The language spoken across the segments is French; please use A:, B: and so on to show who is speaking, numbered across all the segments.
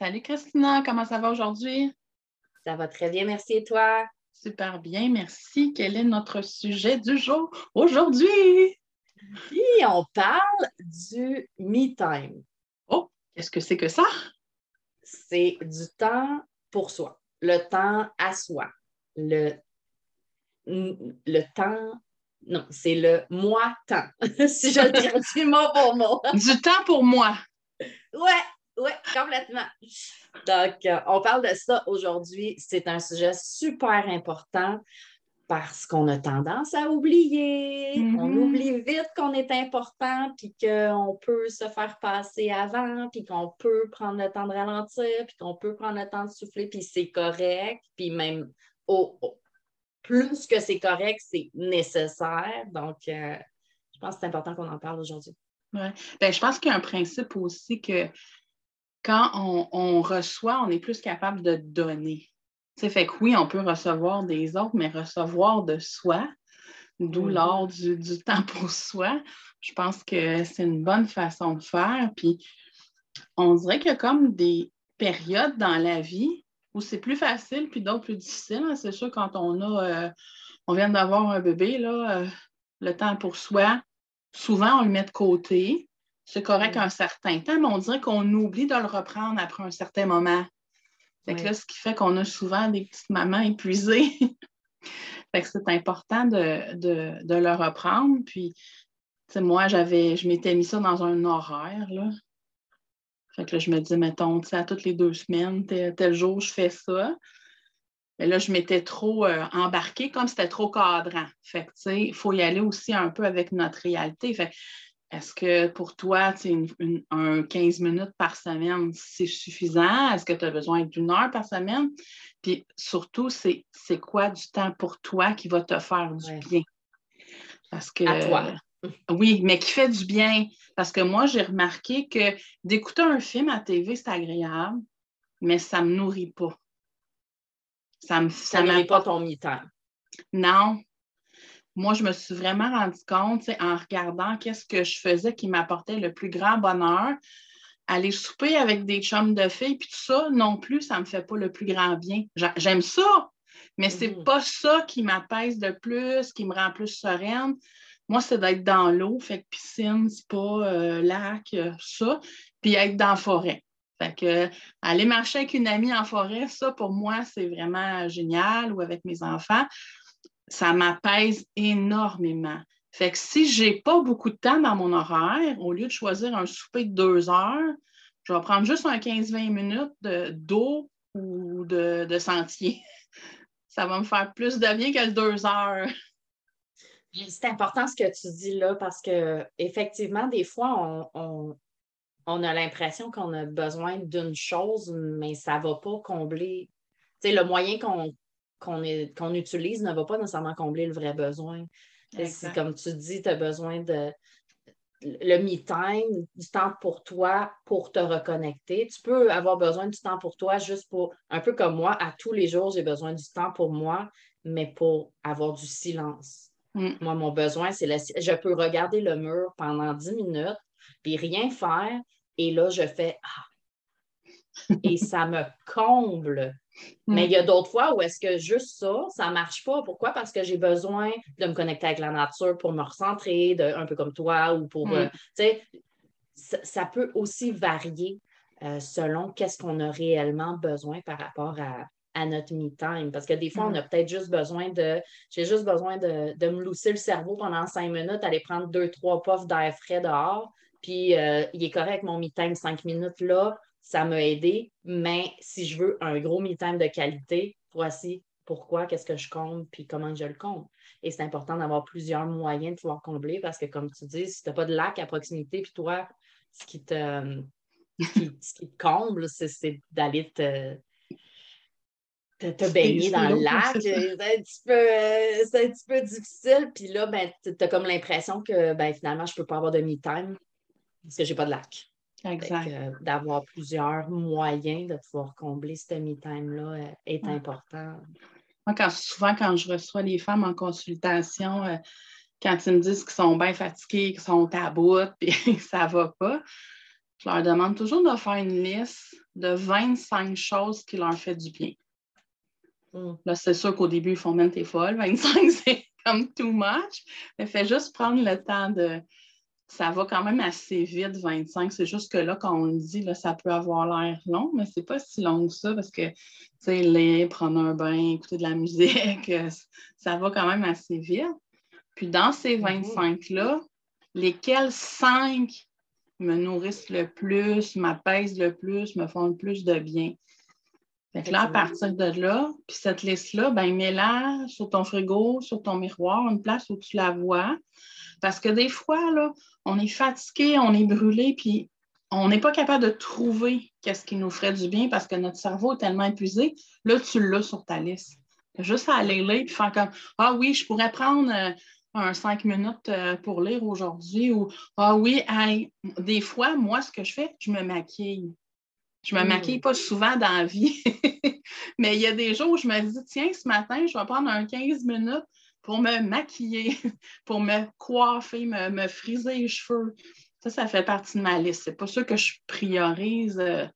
A: Salut Christina, comment ça va aujourd'hui?
B: Ça va très bien, merci et toi?
A: Super bien, merci. Quel est notre sujet du jour aujourd'hui?
B: Oui, on parle du me time.
A: Oh, qu'est-ce que c'est que ça?
B: C'est du temps pour soi, le temps à soi, le, le temps non, c'est le moi-temps, si je le dis mot pour mot.
A: du temps pour moi.
B: Ouais, oui, complètement. Donc, euh, on parle de ça aujourd'hui. C'est un sujet super important parce qu'on a tendance à oublier. On mm-hmm. oublie vite qu'on est important, puis qu'on peut se faire passer avant, puis qu'on peut prendre le temps de ralentir, puis qu'on peut prendre le temps de souffler, puis c'est correct. Puis même plus que c'est correct, c'est nécessaire. Donc, euh, je pense que c'est important qu'on en parle aujourd'hui.
A: Oui. Ben, je pense qu'il y a un principe aussi que quand on, reçoit, on est plus capable de donner. C'est fait que oui, on peut recevoir des autres, mais recevoir de soi, d'où l'ordre du, temps pour soi, je pense que c'est une bonne façon de faire. Puis on dirait qu'il y a comme des périodes dans la vie où c'est plus facile, puis d'autres plus difficiles. Hein. C'est sûr, quand on a, euh, on vient d'avoir un bébé, là, euh, le temps pour soi, souvent on le met de côté c'est correct un certain temps, mais on dirait qu'on oublie de le reprendre après un certain moment. là, ce qui fait qu'on a souvent des petites mamans épuisées. fait que c'est important de, le reprendre. Puis, moi, j'avais, je m'étais mis ça dans un horaire, là. Fait que là, je me dis, mettons, à toutes les deux semaines, tel, jour, je fais ça. Mais là, je m'étais trop euh, embarquée comme c'était trop cadrant. Fait que, tu sais, il faut y aller aussi un peu avec notre réalité. Fait est-ce que pour toi, une, un 15 minutes par semaine, c'est suffisant? Est-ce que tu as besoin d'une heure par semaine? Puis surtout, c'est quoi du temps pour toi qui va te faire du bien?
B: Parce que. À toi.
A: Oui, mais qui fait du bien. Parce que moi, j'ai remarqué que d'écouter un film à TV, c'est agréable, mais ça ne me nourrit pas.
B: Ça ne ça nourrit pas ton mi-temps.
A: Non, moi, je me suis vraiment rendu compte en regardant qu'est-ce que je faisais qui m'apportait le plus grand bonheur. Aller souper avec des chums de filles, puis tout ça, non plus, ça ne me fait pas le plus grand bien. J'aime ça, mais ce n'est mm-hmm. pas ça qui m'apaise de plus, qui me rend plus sereine. Moi, c'est d'être dans l'eau, fait que piscine, spa, euh, lac, euh, ça, puis être dans la forêt. Fait que aller marcher avec une amie en forêt, ça, pour moi, c'est vraiment génial, ou avec mes enfants ça m'apaise énormément. Fait que si je n'ai pas beaucoup de temps dans mon horaire, au lieu de choisir un souper de deux heures, je vais prendre juste un 15-20 minutes d'eau ou de, sentier. Ça va me faire plus de bien que deux heures.
B: C'est important ce que tu dis là parce que effectivement, des fois, on, on a l'impression qu'on a besoin d'une chose, mais ça ne va pas combler. Tu sais, le moyen qu'on qu'on utilise ne va pas nécessairement combler le vrai besoin. Comme tu dis, tu as besoin de le me-time, du temps pour toi, pour te reconnecter. Tu peux avoir besoin du temps pour toi juste pour, un peu comme moi, à tous les jours, j'ai besoin du temps pour moi, mais pour avoir du silence. Mm. Moi, mon besoin, c'est je peux regarder le mur pendant 10 minutes, puis rien faire, et là, je fais Ah! Et ça me comble mais il y a mm. d'autres fois où est-ce que juste ça, ça ne marche pas. Pourquoi? Parce que j'ai besoin de me connecter avec la nature pour me recentrer, un peu comme toi, ou pour. Euh, mm. tu sais, ça, peut aussi varier euh, selon qu'est-ce qu'on a réellement besoin par rapport à, notre me-time. Parce que des fois, on mm. a peut-être juste besoin de. J'ai juste besoin de, me lousser le cerveau pendant cinq minutes, aller prendre deux, trois puffs d'air frais dehors. Puis euh, il est correct, mon me-time, cinq minutes là ça m'a aidé, mais si je veux un gros me-time de qualité, voici pourquoi, qu'est-ce que je compte, puis comment je le compte. Et c'est important d'avoir plusieurs moyens de pouvoir combler parce que, comme tu dis, si tu n'as pas de lac à proximité, puis toi, ce qui te, comble, c'est d'aller te, te baigner dans le lac. C'est un, petit peu, euh, un petit peu difficile. Puis là, ben, tu as comme l'impression que ben, finalement, je ne peux pas avoir de me-time parce que je n'ai pas de lac. Euh, d'avoir plusieurs moyens de pouvoir combler ce me-time-là euh, est important.
A: Moi, quand, souvent, quand je reçois les femmes en consultation, quand ils me disent qu'ils sont bien fatigués, qu'ils sont à bout, puis ça ne va pas, je leur demande toujours de faire une liste de 25 choses qui leur font du bien. Mm. Là, c'est sûr qu'au début, ils font même tes folles. 25, c'est comme too much. Mais fais juste prendre le temps de. Ça va quand même assez vite, 25. C'est juste que là, quand on le dit, là, ça peut avoir l'air long, mais c'est pas si long que ça parce que, tu sais, lire, prendre un bain, écouter de la musique, ça va quand même assez vite. Puis dans ces 25-là, mm-hmm. lesquels 5 me nourrissent le plus, m'apaisent le plus, me font le plus de bien? Fait que là, à partir de là, puis cette liste-là, ben, mets-la sur ton frigo, sur ton miroir, une place où tu la vois. Parce que des fois, là, on est fatigué, on est brûlé, puis on n'est pas capable de trouver qu'est-ce qui nous ferait du bien parce que notre cerveau est tellement épuisé. Là, tu l'as sur ta liste. Juste à aller lire puis faire comme Ah oui, je pourrais prendre euh, un cinq minutes euh, pour lire aujourd'hui ou Ah oui, des fois, moi, ce que je fais, je me maquille. Je me maquille hmm. pas souvent dans la vie, mais il y a des jours où je me dis, tiens, ce matin, je vais prendre un 15 minutes pour me maquiller, pour me coiffer, me, friser les cheveux. Ça, ça fait partie de ma liste. C'est pas ça que je priorise euh,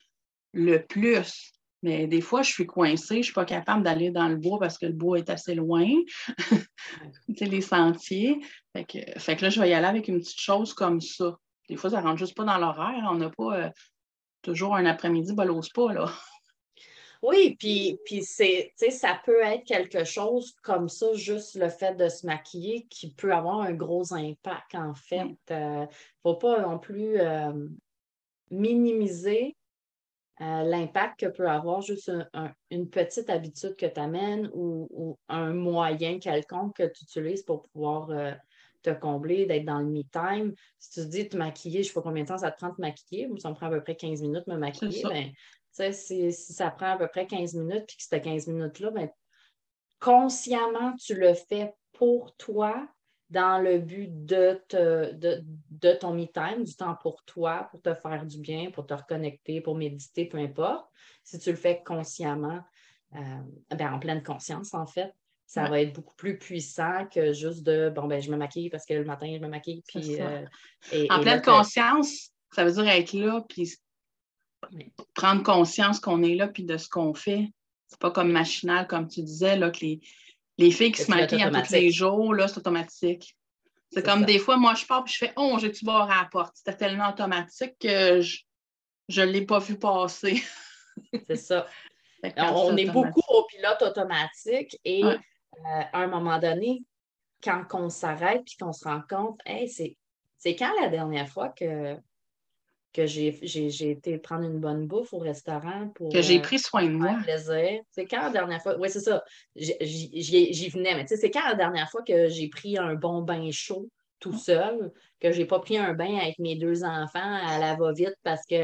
A: le plus. Mais des fois, je suis coincée, je ne suis pas capable d'aller dans le bois parce que le bois est assez loin. c'est les sentiers. Fait que, fait que, là, je vais y aller avec une petite chose comme ça. Des fois, ça ne rentre juste pas dans l'horaire. On n'a pas. Euh, toujours un après-midi bolos pas, là.
B: Oui, puis, puis c'est, ça peut être quelque chose comme ça, juste le fait de se maquiller, qui peut avoir un gros impact, en fait. Il ne faut pas non plus euh, minimiser euh, l'impact que peut avoir juste une petite habitude que tu amènes ou, un moyen quelconque que tu utilises pour pouvoir euh, te combler, d'être dans le me-time. Si tu te dis te maquiller, je ne sais pas combien de temps ça te prend de maquiller, ça me prend à peu près 15 minutes de me maquiller, ben, si, si, ça prend à peu près 15 minutes, puis que ces 15 minutes-là, ben, consciemment, tu le fais pour toi dans le but de, de, ton me-time, du temps pour toi, pour te faire du bien, pour te reconnecter, pour méditer, peu importe. Si tu le fais consciemment, euh, ben, en pleine conscience, en fait, ça va être beaucoup plus puissant que juste de bon, ben, je me maquille parce que le matin, je me maquille. Puis, euh,
A: en pleine conscience, ça veut dire être là, puis prendre conscience qu'on est là, puis de ce qu'on fait. C'est pas comme machinal, comme tu disais, là, que les, filles qui se maquillent tous les jours, là, c'est automatique. C'est comme des fois, moi, je pars, puis je fais Oh, j'ai-tu barre à la porte? C'était tellement automatique que je ne l'ai pas vu passer.
B: c'est ça. on est beaucoup au pilote automatique et euh, à un moment donné, quand on s'arrête puis qu'on se rend compte, hey, c'est quand la dernière fois que, que j'ai été prendre une bonne bouffe au restaurant pour.
A: Que j'ai euh, pris soin de moi.
B: plaisir? C'est quand la dernière fois. Oui, c'est ça. J'y venais, mais c'est quand la dernière fois que j'ai pris un bon bain chaud tout seul, que je n'ai pas pris un bain avec mes deux enfants à la va-vite parce que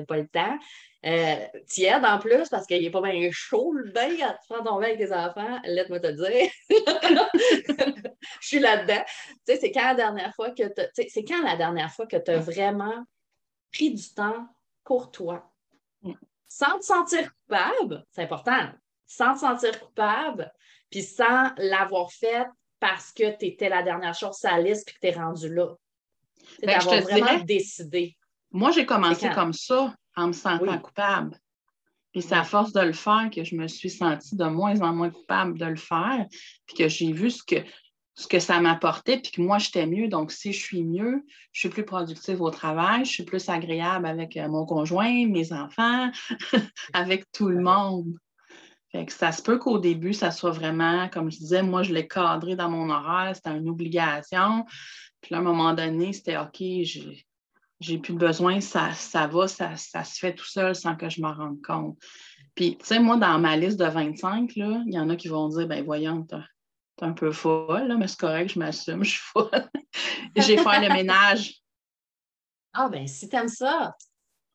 B: euh, pas le temps. Euh, tiède en plus parce qu'il n'est pas bien chaud le bain quand tu prends ton bain avec tes enfants, laisse-moi te dire. Je suis là-dedans. Tu sais, c'est quand la dernière fois que c'est quand la dernière fois que tu as vraiment pris du temps pour toi? Sans te sentir coupable, c'est important, sans te sentir coupable, puis sans l'avoir fait parce que tu étais la dernière chose sur la liste puis que tu es rendu là. C'est ben, d'avoir vraiment décidé.
A: Moi, j'ai commencé comme ça en me sentant coupable. Puis c'est à force de le faire que je me suis sentie de moins en moins coupable de le faire, puis que j'ai vu ce que, ce que ça m'apportait, puis que moi, j'étais mieux. Donc, si je suis mieux, je suis plus productive au travail, je suis plus agréable avec euh, mon conjoint, mes enfants, avec tout le monde. Fait que ça se peut qu'au début, ça soit vraiment, comme je disais, moi, je l'ai cadré dans mon horaire, c'était une obligation. Puis là, à un moment donné, c'était OK, j'ai j'ai plus besoin, ça, ça va, ça, se fait tout seul sans que je m'en rende compte. Puis, tu sais, moi, dans ma liste de 25, il y en a qui vont dire, ben voyons, t'es un peu folle, là, mais c'est correct, je m'assume, je suis folle. j'ai fait le ménage.
B: Ah, ben si t'aimes ça.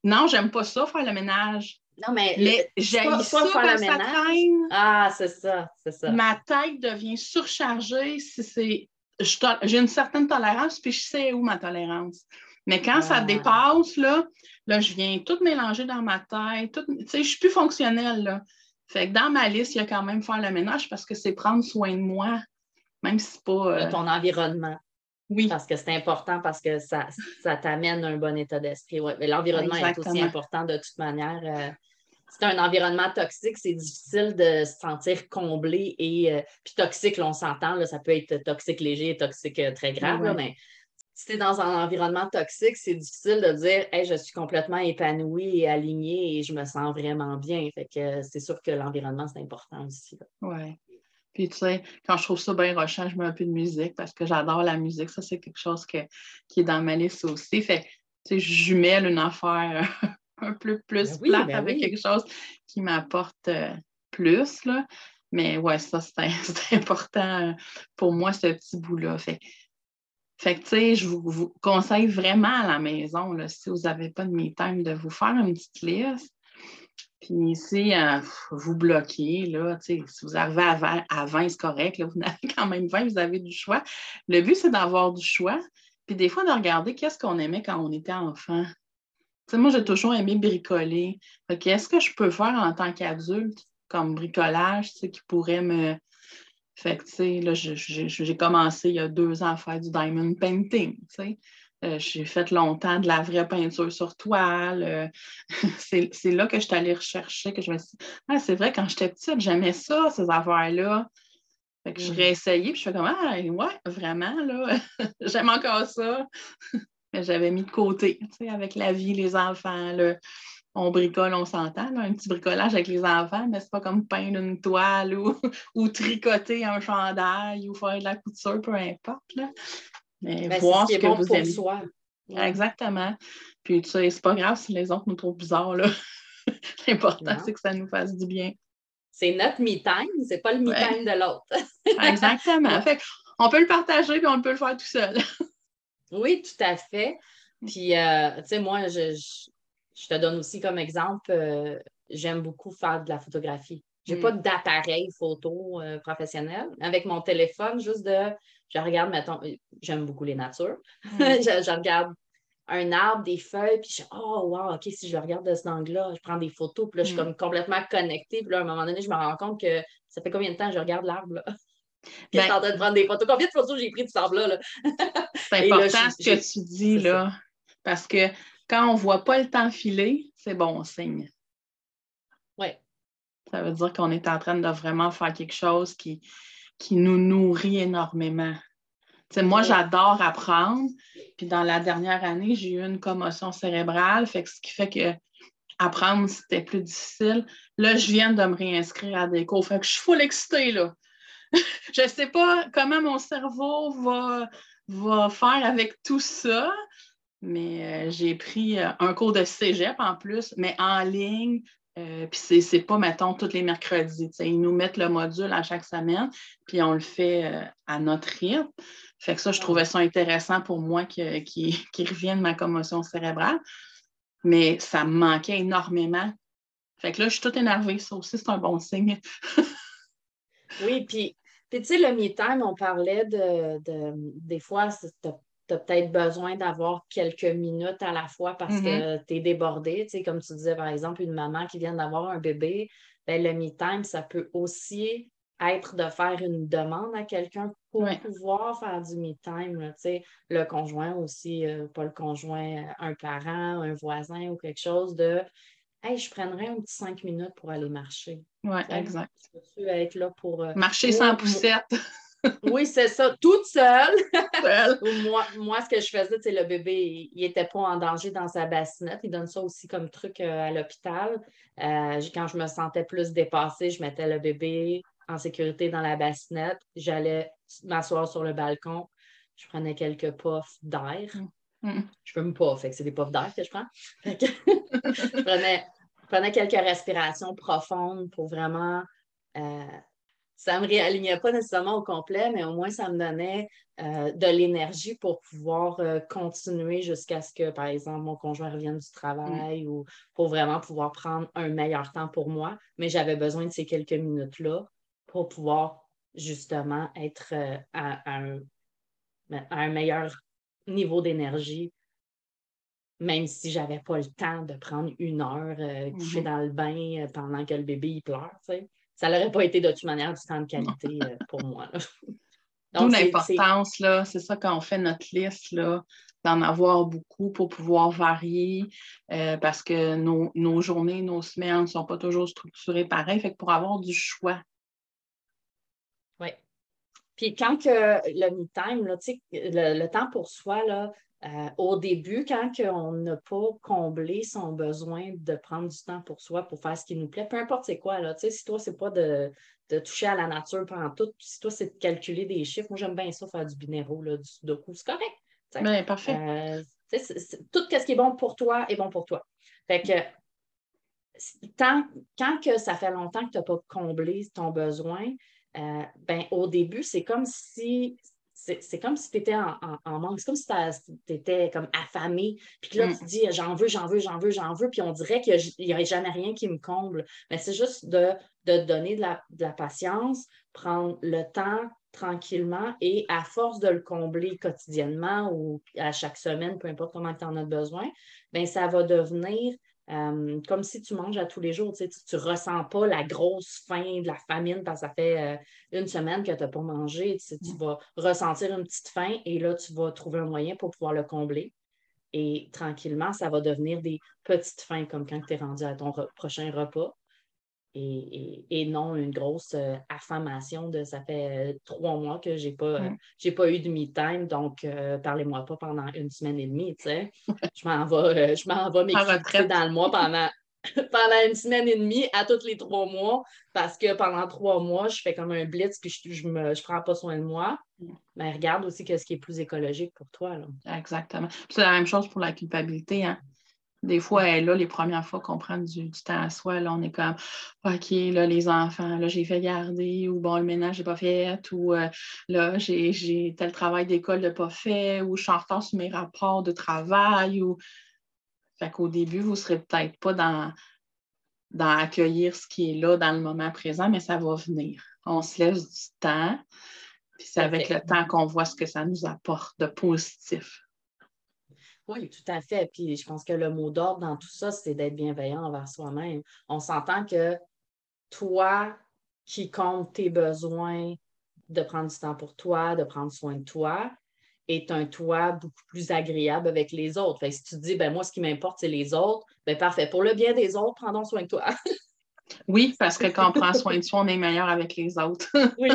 A: Non, j'aime pas ça, faire le ménage.
B: Non, mais,
A: mais j'ai ça quand ça traîne.
B: Ah, c'est ça, c'est ça.
A: Ma tête devient surchargée si c'est. J'ai une certaine tolérance, puis je sais où ma tolérance. Mais quand ça dépasse, là, là, je viens tout mélanger dans ma tête. Tout, je suis plus fonctionnelle. Là. Fait que dans ma liste, il y a quand même faire le ménage parce que c'est prendre soin de moi, même si c'est pas.
B: De ton environnement.
A: Oui.
B: Parce que c'est important parce que ça, ça t'amène un bon état d'esprit. Ouais. Mais l'environnement est aussi important de toute manière. Euh, c'est un environnement toxique, c'est difficile de se sentir comblé et euh, puis toxique, on s'entend, ça peut être toxique léger et toxique euh, très grave, mais si tu es dans un environnement toxique, c'est difficile de dire hey, je suis complètement épanouie et alignée et je me sens vraiment bien. Fait que c'est sûr que l'environnement, c'est important aussi.
A: Oui. Puis, tu sais, quand je trouve ça bien rochant, je mets un peu de musique parce que j'adore la musique. Ça, c'est quelque chose qui est dans ma liste aussi. Fait tu sais, je jumelle une affaire un peu plus ben plate ben avec quelque chose qui m'apporte euh, plus, là. Mais ouais, ça, c'est important pour moi, ce petit bout-là. Fait, fait que, tu sais, je vous, conseille vraiment à la maison, là, si vous n'avez pas de me de vous faire une petite liste puis si euh, vous bloquez, là, si vous arrivez à 20, c'est correct, vous avez quand même 20, vous avez du choix. Le but, c'est d'avoir du choix, puis des fois de regarder qu'est-ce qu'on aimait quand on était enfant. moi, j'ai toujours aimé bricoler. Qu'est-ce que je peux faire en tant qu'adulte comme bricolage qui pourrait me. Fait que, tu sais, là, j'ai commencé il y a deux ans à faire du diamond painting, tu sais. Euh, j'ai fait longtemps de la vraie peinture sur toile. Euh, c'est là que je suis allée rechercher, que je me suis dit, ah, c'est vrai, quand j'étais petite, j'aimais ça, ces affaires-là. Fait que je mm. réessayé, puis je fais comme, ah, ouais, vraiment, là, j'aime encore ça. Mais j'avais mis de côté, tu sais, avec la vie, les enfants, on bricole, on s'entend, un petit bricolage avec les enfants, mais c'est pas comme peindre une toile ou, ou tricoter un chandail ou faire de la couture, peu importe. Là. Mais ben, voir ce, que vous aimez. Soi. Exactement. Puis tu sais, c'est pas grave si les autres nous trouvent bizarres. L'important, c'est que ça nous fasse du bien.
B: C'est notre me-time, c'est pas le me-time de l'autre.
A: Exactement. Fait on peut le partager puis on peut le faire tout seul.
B: oui, tout à fait. Puis, euh, tu sais, moi, je, je, te donne aussi comme exemple, euh, j'aime beaucoup faire de la photographie. Je n'ai pas mm. d'appareil photo euh, professionnel. Avec mon téléphone, juste de je regarde, mettons, j'aime beaucoup les natures. Mm. je, regarde un arbre, des feuilles, puis je dis, oh, wow, OK, si je le regarde de cet angle-là, je prends des photos, puis là, je suis mm. comme complètement connectée. Puis là, à un moment donné, je me rends compte que ça fait combien de temps que je regarde l'arbre, là? puis je suis en train de prendre des photos. Combien de photos j'ai pris de cet arbre-là?
A: c'est important ce que tu dis, là. Parce que quand on ne voit pas le temps filer, c'est bon signe.
B: Oui.
A: Ça veut dire qu'on est en train de vraiment faire quelque chose qui, qui nous nourrit énormément. moi, j'adore apprendre. Puis dans la dernière année, j'ai eu une commotion cérébrale, fait ce qui fait que apprendre, c'était plus difficile. Là, je viens de me réinscrire à des cours. Fait que je suis full excitée, là. je ne sais pas comment mon cerveau va, va faire avec tout ça, mais euh, j'ai pris euh, un cours de cégep en plus, mais en ligne, euh, puis c'est pas, mettons, tous les mercredis. Ils nous mettent le module à chaque semaine, puis on le fait à notre rythme. Fait que ça, je trouvais ça intéressant pour moi qui, qui, revienne ma commotion cérébrale. Mais ça me manquait énormément. Fait que là, je suis toute énervée. Ça aussi, c'est un bon signe.
B: oui, puis, tu sais, le me-time, on parlait de, de des fois, tu as peut-être besoin d'avoir quelques minutes à la fois parce que mm-hmm. tu es débordé. Tu sais, comme tu disais, par exemple, une maman qui vient d'avoir un bébé, ben, le me-time, ça peut aussi être de faire une demande à quelqu'un pour pouvoir faire du me-time. Tu sais, le conjoint aussi, euh, pas le conjoint, un parent, un voisin ou quelque chose de Hey, je prendrais un petit cinq minutes pour aller marcher.
A: Oui, exact.
B: Tu être là pour.
A: Euh, marcher sans poussette
B: oui, c'est ça, toute seule. moi, moi, ce que je faisais, c'est le bébé, il n'était pas en danger dans sa bassinette. Il donne ça aussi comme truc euh, à l'hôpital. Euh, quand je me sentais plus dépassée, je mettais le bébé en sécurité dans la bassinette. J'allais m'asseoir sur le balcon. Je prenais quelques puffs d'air. Mm. Mm. Je ne fume pas, fait que c'est des puffs d'air que je prends. je, prenais, quelques respirations profondes pour vraiment euh, ça me réalignait pas nécessairement au complet, mais au moins, ça me donnait euh, de l'énergie pour pouvoir euh, continuer jusqu'à ce que, par exemple, mon conjoint revienne du travail mm. ou pour vraiment pouvoir prendre un meilleur temps pour moi. Mais j'avais besoin de ces quelques minutes-là pour pouvoir justement être euh, à, un, à, un, meilleur niveau d'énergie, même si je n'avais pas le temps de prendre une heure coucher mm-hmm. dans le bain pendant que le bébé il pleure. Ça n'aurait pas été de toute manière du temps de qualité pour moi.
A: D'où l'importance, là, c'est ça quand on fait notre liste, là, d'en avoir beaucoup pour pouvoir varier, euh, parce que nos, journées, nos semaines ne sont pas toujours structurées pareil. Fait que pour avoir du choix.
B: Puis quand que le me-time, le, le, temps pour soi, là, euh, au début, quand on n'a pas comblé son besoin de prendre du temps pour soi, pour faire ce qui nous plaît, peu importe c'est quoi, là, si toi, c'est pas de, toucher à la nature pendant tout, si toi, c'est de calculer des chiffres, moi, j'aime bien ça, faire du binéraux, du sudoku, c'est correct.
A: Bien, parfait.
B: Euh, tout ce qui est bon pour toi est bon pour toi. Fait que, tant, quand que ça fait longtemps que tu n'as pas comblé ton besoin, euh, ben, au début, c'est comme si c'est comme si tu étais en, manque, c'est comme si tu étais comme affamé, puis que là, tu te mm. dis j'en veux, j'en veux, j'en veux, j'en veux, puis on dirait qu'il n'y a, jamais rien qui me comble. Mais c'est juste de, de donner de la, patience, prendre le temps tranquillement et à force de le combler quotidiennement ou à chaque semaine, peu importe comment tu en as besoin, bien, ça va devenir euh, comme si tu manges à tous les jours, tu ne ressens pas la grosse faim, de la famine parce que ça fait euh, une semaine que tu n'as pas mangé. Tu, vas ressentir une petite faim et là, tu vas trouver un moyen pour pouvoir le combler. Et tranquillement, ça va devenir des petites faims comme quand tu es rendu à ton prochain repas et, non une grosse euh, affamation de ça fait euh, trois mois que je n'ai pas, euh, pas eu de me-time, donc parlez-moi pas pendant une semaine et demie. je m'en vais, je m'en vais dans le mois pendant, pendant une semaine et demie à tous les trois mois parce que pendant trois mois, je fais comme un blitz puis je ne je prends pas soin de moi. Mais regarde aussi ce qui est plus écologique pour toi.
A: Exactement. C'est la même chose pour la culpabilité. Hein? Des fois, là, les premières fois qu'on prend du, temps à soi, là, on est comme OK, là, les enfants, là, j'ai fait garder, ou bon, le ménage n'est pas fait, ou euh, là, j'ai tel travail d'école de pas fait, ou je suis en retard sur mes rapports de travail, ou. Fait qu'au début, vous ne serez peut-être pas dans, dans accueillir ce qui est là dans le moment présent, mais ça va venir. On se laisse du temps, puis c'est avec le temps qu'on voit ce que ça nous apporte de positif.
B: Oui, tout à fait. Puis je pense que le mot d'ordre dans tout ça, c'est d'être bienveillant envers soi-même. On s'entend que toi qui comptes tes besoins de prendre du temps pour toi, de prendre soin de toi, est un toi beaucoup plus agréable avec les autres. Fait si tu te dis, ben moi, ce qui m'importe, c'est les autres, ben parfait. Pour le bien des autres, prendons soin de toi.
A: Oui, parce que quand on prend soin de soi, on est meilleur avec les autres.
B: oui,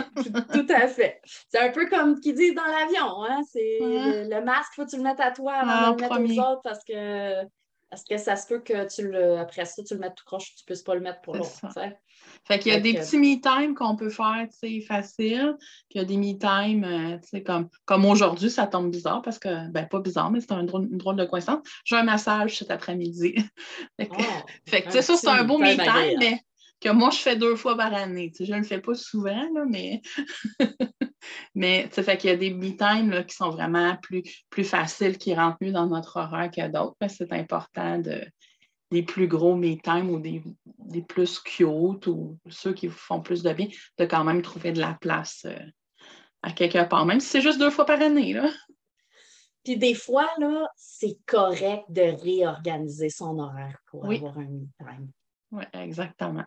B: tout, à fait. C'est un peu comme qu'ils disent dans l'avion. Hein? C'est le, masque, faut que tu le mettes à toi avant de le mettre aux autres parce que, parce que ça se peut que tu le, après ça, tu le mettes tout croche, tu ne puisses pas le mettre pour l'autre.
A: Fait qu'il y a des petits me-time qu'on peut faire, tu sais, facile. Puis il y a des me-time, euh, tu sais, comme, comme aujourd'hui, ça tombe bizarre parce que, ben pas bizarre, mais c'est un drôle, une drôle de coïncidence. J'ai un massage cet après-midi. fait que, oh, fait que ça, c'est un beau me-time, mais que moi, je fais deux fois par année. je ne le fais pas souvent, là, mais, mais fait qu'il y a des me-time qui sont vraiment plus, plus faciles, qui rentrent mieux dans notre horaire que d'autres. C'est important de, des plus gros me-time ou des, plus cute ou ceux qui vous font plus de bien, de quand même trouver de la place euh, à quelque part, même si c'est juste deux fois par année. Là.
B: Puis des fois, là, c'est correct de réorganiser son horaire pour avoir un me-time.
A: Oui, exactement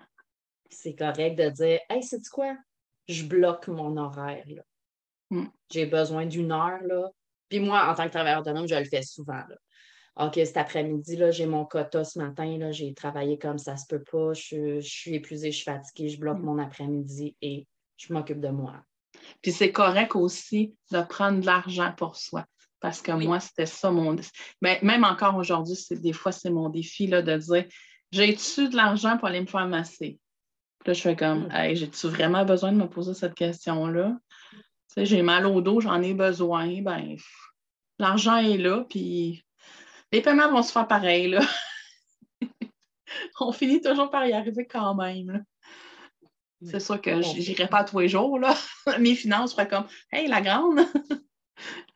B: c'est correct de dire Hey, c'est quoi? Je bloque mon horaire. Mm. J'ai besoin d'une heure. Là. Puis moi, en tant que travailleur autonome, je le fais souvent. OK, cet après-midi, j'ai mon quota ce matin, j'ai travaillé comme ça se peut pas, je, suis épuisée, je suis fatiguée, je bloque mm. mon après-midi et je m'occupe de moi.
A: Puis c'est correct aussi de prendre de l'argent pour soi. Parce que moi, c'était ça mon. Mais même encore aujourd'hui, des fois, c'est mon défi là, de dire j'ai-tu de l'argent pour aller me faire masser? Là, je fais comme, hey, j'ai-tu vraiment besoin de me poser cette question-là? j'ai mal au dos, j'en ai besoin. Ben, l'argent est là, puis les paiements vont se faire pareil, là. On finit toujours par y arriver quand même. C'est sûr que j'irai pas tous les jours, là. Mes finances seraient comme Hey, la grande!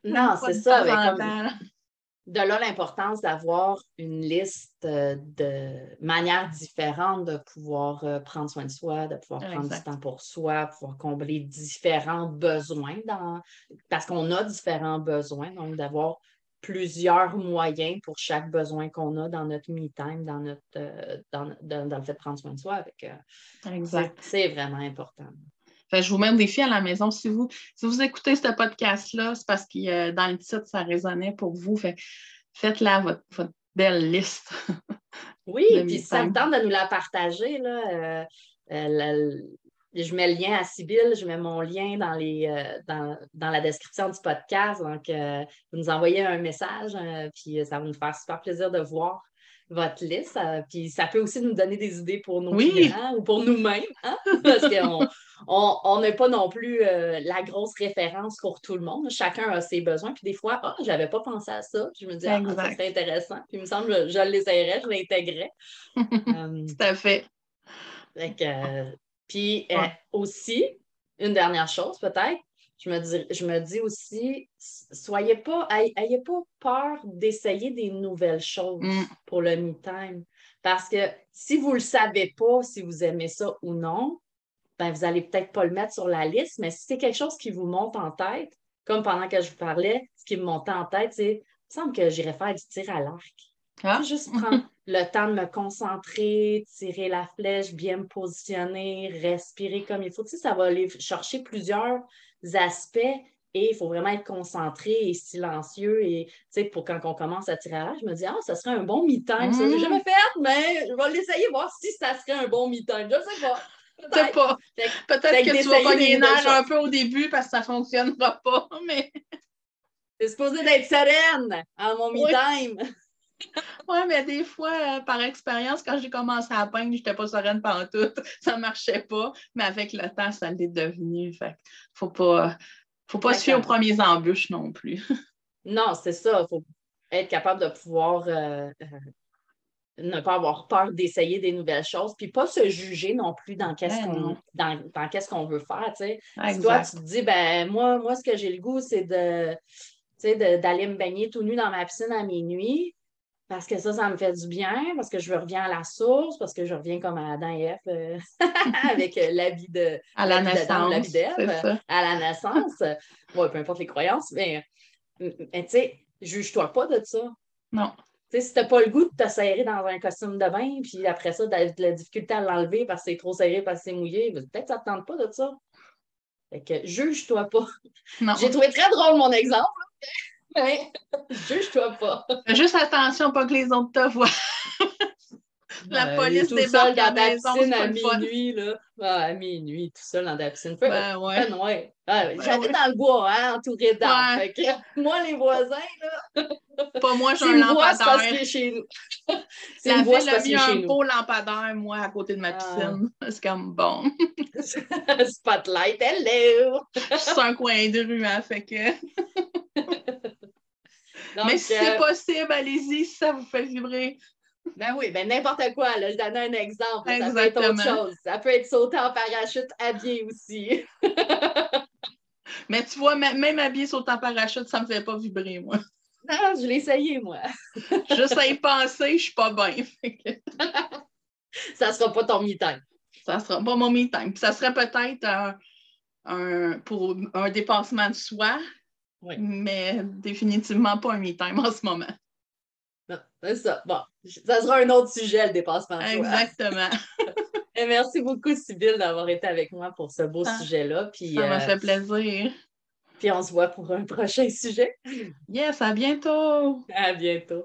B: non, c'est ça. De là l'importance d'avoir une liste euh, de manières différentes de pouvoir euh, prendre soin de soi, de pouvoir prendre du temps pour soi, pouvoir combler différents besoins dans... parce qu'on a différents besoins, donc d'avoir plusieurs moyens pour chaque besoin qu'on a dans notre me-time, dans, notre, euh, dans, le fait de prendre soin de soi. Avec, exact. C'est vraiment important.
A: Je vous mets au défi à la maison. Si vous, si vous écoutez ce podcast-là, c'est parce que dans le titre, ça résonnait pour vous. faites-la votre, belle liste.
B: oui, puis ça me tente de nous la partager. Là, euh, je mets le lien à Sybille, je mets mon lien dans, les, euh, dans, la description du podcast. Donc, euh, vous nous envoyez un message, euh, puis ça va nous faire super plaisir de voir votre liste. puis ça peut aussi nous donner des idées pour nos clients ou pour nous-mêmes, hein? parce qu'on n'est pas non plus la grosse référence pour tout le monde. Chacun a ses besoins. Puis des fois, ah, je n'avais pas pensé à ça. je me dis, ah, ça serait intéressant. Puis il me semble que je l'essayerais, je l'intégrerais.
A: tout à fait.
B: Puis euh, aussi, une dernière chose peut-être, je me dis, je me dis aussi, soyez pas, ayez pas peur d'essayer des nouvelles choses mm. pour le me-time. Parce que si vous ne le savez pas, si vous aimez ça ou non, ben vous n'allez peut-être pas le mettre sur la liste, mais si c'est quelque chose qui vous monte en tête, comme pendant que je vous parlais, ce qui me montait en tête, c'est, il me semble que j'irais faire du tir à l'arc. Ah. Juste prendre le temps de me concentrer, tirer la flèche, bien me positionner, respirer comme il faut. Tu sais, ça va aller chercher plusieurs aspects et il faut vraiment être concentré et silencieux. Et tu sais, pour quand on commence à tirer à l'arc, je me dis, ah, ça serait un bon me-time. Ça, j'ai mm. jamais fait, mais je vais l'essayer, voir si ça serait un bon me-time. Je sais pas.
A: Peut-être pas. Peut-être que, tu vas pas les un peu au début parce que ça ne fonctionnera pas, mais.
B: C'est supposé d'être sereine en mon me-time.
A: Oui, mais des fois, euh, par expérience, quand j'ai commencé à peindre, je n'étais pas sereine pendant tout. Ça ne marchait pas. Mais avec le temps, ça l'est devenu. Fait faut pas, faut pas se fier aux premières embûches non plus.
B: non, c'est ça. Il faut être capable de pouvoir euh, euh, ne pas avoir peur d'essayer des nouvelles choses, puis pas se juger non plus dans qu'est-ce qu'on dans, qu'est-ce qu'on veut faire. Si toi, tu te dis, ben moi, moi, ce que j'ai le goût, c'est de d'aller me baigner tout nu dans ma piscine à minuit parce que ça, ça me fait du bien, parce que je reviens à la source, parce que je reviens comme à Adam et Ève euh, avec euh, l'habit de
A: à la naissance,
B: d'Ève, à la naissance. Oui, peu importe les croyances, mais, tu sais, juge-toi pas de ça.
A: Non.
B: Tu sais, si t'as pas le goût de te serrer dans un costume de bain, puis après ça, de la difficulté à l'enlever parce que c'est trop serré, parce que c'est mouillé, ben, peut-être que ça te tente pas de ça. Fait que juge-toi pas. J'ai trouvé très drôle mon exemple. Juge-toi pas.
A: Fais juste attention, pas que les autres te voient. la police débarque
B: dans la piscine à minuit, là. Ah, à minuit, tout seul dans la piscine. Ben, ouais. ouais. Ah, ben J'habite dans le bois, hein, entouré d'arbres. Moi, les voisins, là.
A: Pas moi, j'ai un lampadaire.
B: chez nous.
A: C'est une voix, c'est mis un beau lampadaire, moi, à côté de ma ah. piscine. C'est comme bon.
B: Spotlight, hello!
A: Suis un coin de rue, hein, fait que. Mais si c'est euh, possible, allez-y si ça vous fait vibrer.
B: Ben oui, ben n'importe quoi. Là, je donne un exemple. Ça peut être autre chose. Ça peut être sauter en parachute habillé aussi.
A: Mais tu vois, même habillé sauter en parachute, ça ne me fait pas vibrer, moi.
B: Non, je l'ai essayé, moi.
A: Juste à y penser, je suis pas bien.
B: ça sera pas ton me-time.
A: Ça sera pas mon me-time. Ça serait peut-être un, pour un dépassement de soi, mais définitivement pas un me-time en ce moment.
B: Non, c'est ça. Bon, ça sera un autre sujet, le dépassement.
A: Exactement.
B: Et merci beaucoup, Sybille, d'avoir été avec moi pour ce beau ah, sujet-là.
A: ça m'a euh, fait plaisir.
B: Puis on se voit pour un prochain sujet.
A: Yes, à bientôt.
B: À bientôt.